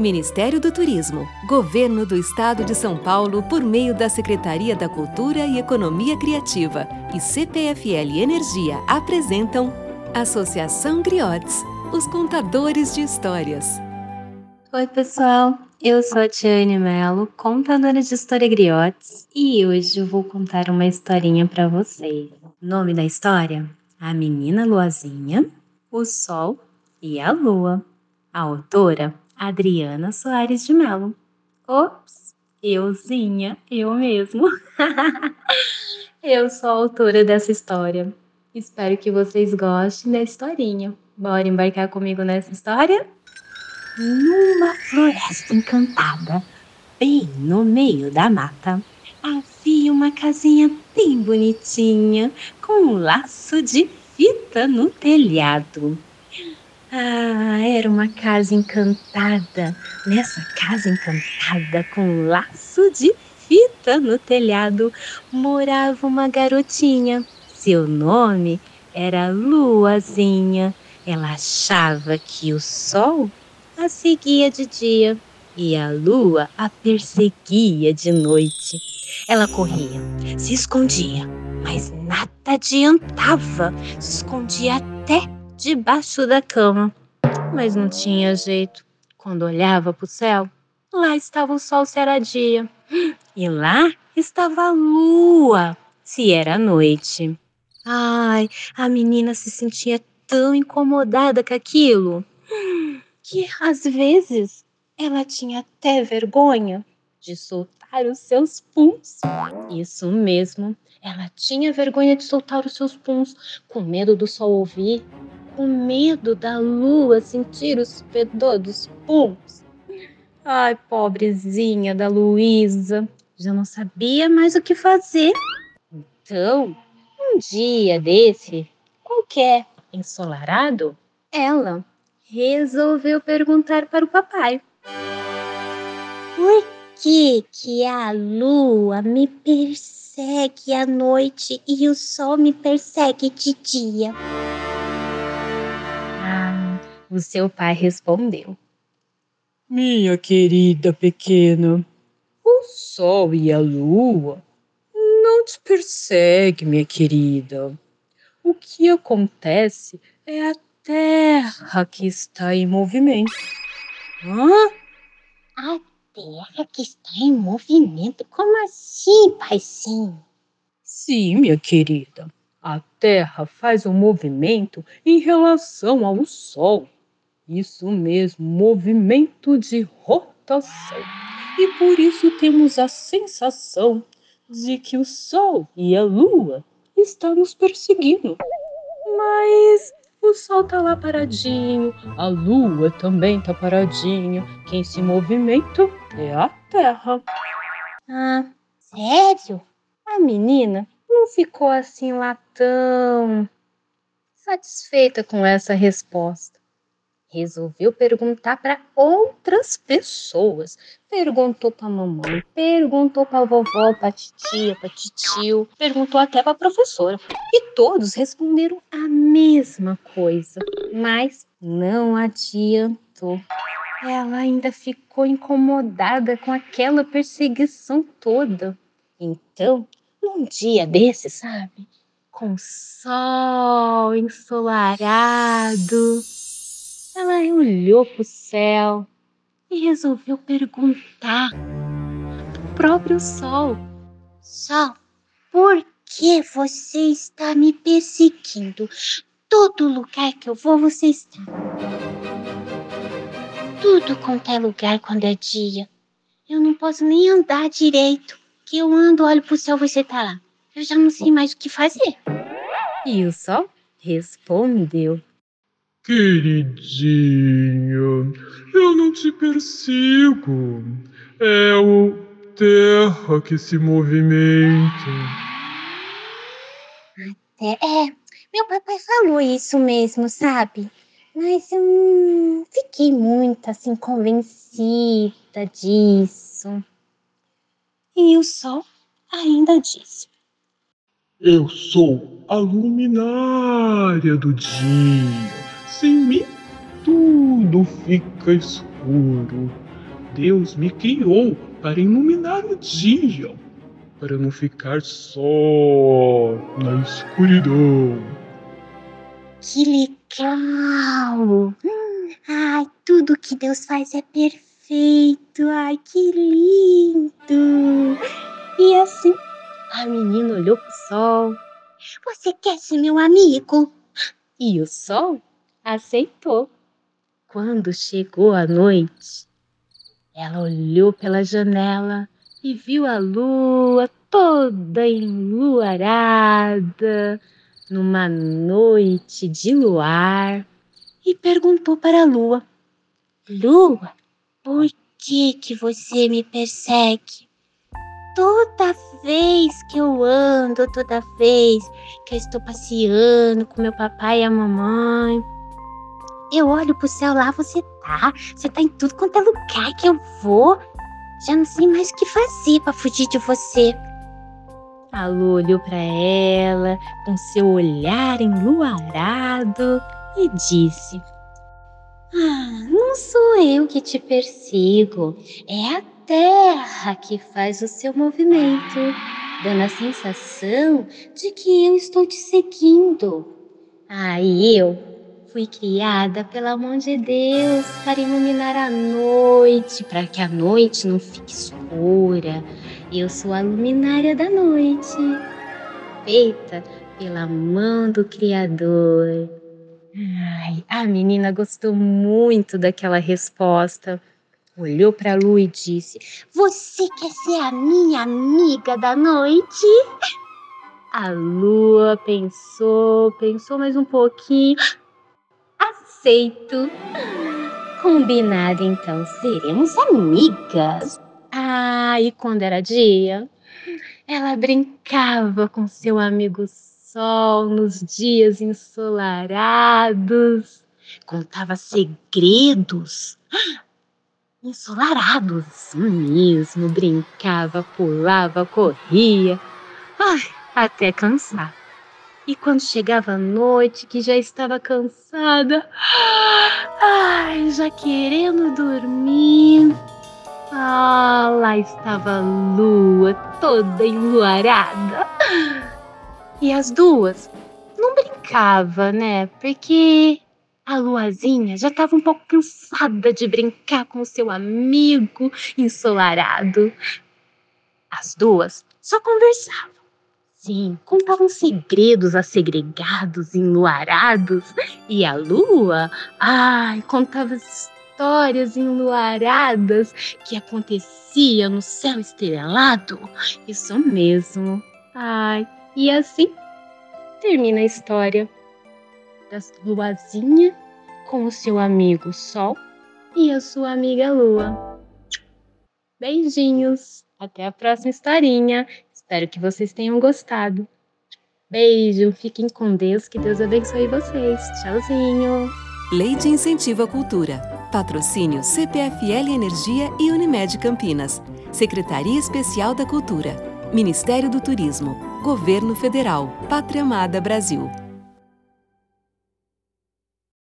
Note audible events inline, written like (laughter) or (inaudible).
Ministério do Turismo, Governo do Estado de São Paulo por meio da Secretaria da Cultura e Economia Criativa e CPFL Energia apresentam Associação Griotes, os contadores de histórias. Oi, pessoal. Eu sou a Tiane Mello, contadora de história Griotes, e hoje eu vou contar uma historinha para vocês. Nome da história: A Menina Luazinha, o Sol e a Lua. A autora Adriana Soares de Mello. Ops, euzinha, eu mesmo. (laughs) eu sou a autora dessa história. Espero que vocês gostem da historinha. Bora embarcar comigo nessa história? Numa floresta encantada, bem no meio da mata, havia uma casinha bem bonitinha, com um laço de fita no telhado. Ah, era uma casa encantada. Nessa casa encantada, com laço de fita no telhado, morava uma garotinha. Seu nome era Luazinha. Ela achava que o sol a seguia de dia e a lua a perseguia de noite. Ela corria, se escondia, mas nada adiantava. Se escondia até debaixo da cama. Mas não tinha jeito. Quando olhava para o céu, lá estava o sol se era dia. E lá estava a lua, se era noite. Ai, a menina se sentia tão incomodada com aquilo que às vezes ela tinha até vergonha de soltar os seus puns. Isso mesmo, ela tinha vergonha de soltar os seus puns, com medo do sol ouvir com medo da lua sentir os fedor dos puns. Ai, pobrezinha da Luísa, já não sabia mais o que fazer. Então, um dia desse, qualquer ensolarado, ela resolveu perguntar para o papai: Por que que a lua me persegue à noite e o sol me persegue de dia? O seu pai respondeu: Minha querida pequena, o sol e a lua não te perseguem, minha querida. O que acontece é a terra que está em movimento. Hã? A terra que está em movimento? Como assim, paizinho? Sim, minha querida. A Terra faz um movimento em relação ao Sol. Isso mesmo, movimento de rotação. E por isso temos a sensação de que o Sol e a Lua estão nos perseguindo. Mas o Sol tá lá paradinho, a Lua também tá paradinha. Quem se movimenta é a Terra. Ah, sério? A menina não ficou assim lá tão satisfeita com essa resposta resolveu perguntar para outras pessoas. Perguntou para mamãe, perguntou para vovó, para titia, para tio, perguntou até para professora. E todos responderam a mesma coisa, mas não adiantou. Ela ainda ficou incomodada com aquela perseguição toda. Então, num dia desse, sabe? Com sol ensolarado, ela olhou para o céu e resolveu perguntar pro próprio sol: Sol, por que você está me perseguindo? Todo lugar que eu vou, você está. Tudo quanto é lugar quando é dia. Eu não posso nem andar direito. Que eu ando, olho pro céu, você tá lá. Eu já não sei mais o que fazer. E o sol respondeu: Queridinha, eu não te persigo. É o terra que se movimenta. Até é, meu papai falou isso mesmo, sabe? Mas eu não fiquei muito assim convencida disso. E o sol ainda disse: Eu sou a luminária do dia sem mim tudo fica escuro. Deus me criou para iluminar o dia, para não ficar só na escuridão. Que legal! Ai, tudo que Deus faz é perfeito. Ai, que lindo! E assim, a menina olhou pro sol. Você quer ser meu amigo? E o sol aceitou. Quando chegou a noite, ela olhou pela janela e viu a lua toda enluarada numa noite de luar e perguntou para a lua: Lua, por que que você me persegue? Toda vez que eu ando, toda vez que eu estou passeando com meu papai e a mamãe, eu olho pro céu lá, você tá. Você tá em tudo quanto é lugar que eu vou. Já não sei mais o que fazer para fugir de você. A Lu olhou para ela com seu olhar enluarado e disse: Ah, não sou eu que te persigo, é a terra que faz o seu movimento, dando a sensação de que eu estou te seguindo. Aí eu fui criada pela mão de Deus para iluminar a noite, para que a noite não fique escura. Eu sou a luminária da noite, feita pela mão do Criador. Ai, a menina gostou muito daquela resposta. Olhou para a lua e disse: Você quer ser a minha amiga da noite? A lua pensou, pensou mais um pouquinho. Aceito. Combinado, então, seremos amigas. Ah, e quando era dia, ela brincava com seu amigo Sol nos dias ensolarados, contava segredos ensolarados mesmo, brincava, pulava, corria, ai, até cansar. E quando chegava a noite, que já estava cansada, ai, já querendo dormir, ah, lá estava a lua toda enluarada. E as duas não brincava, né? Porque a luazinha já estava um pouco cansada de brincar com o seu amigo ensolarado. As duas só conversavam. Sim, contavam segredos assegregados, enluarados. E a lua, ai, contava histórias enluaradas que aconteciam no céu estrelado. Isso mesmo. Ai, e assim termina a história das Luazinha com o seu amigo Sol e a sua amiga Lua. Beijinhos! Até a próxima historinha. Espero que vocês tenham gostado. Beijo, fiquem com Deus, que Deus abençoe vocês. Tchauzinho! Lei de Incentivo à Cultura. Patrocínio CPFL Energia e Unimed Campinas. Secretaria Especial da Cultura. Ministério do Turismo. Governo Federal. Pátria Amada Brasil.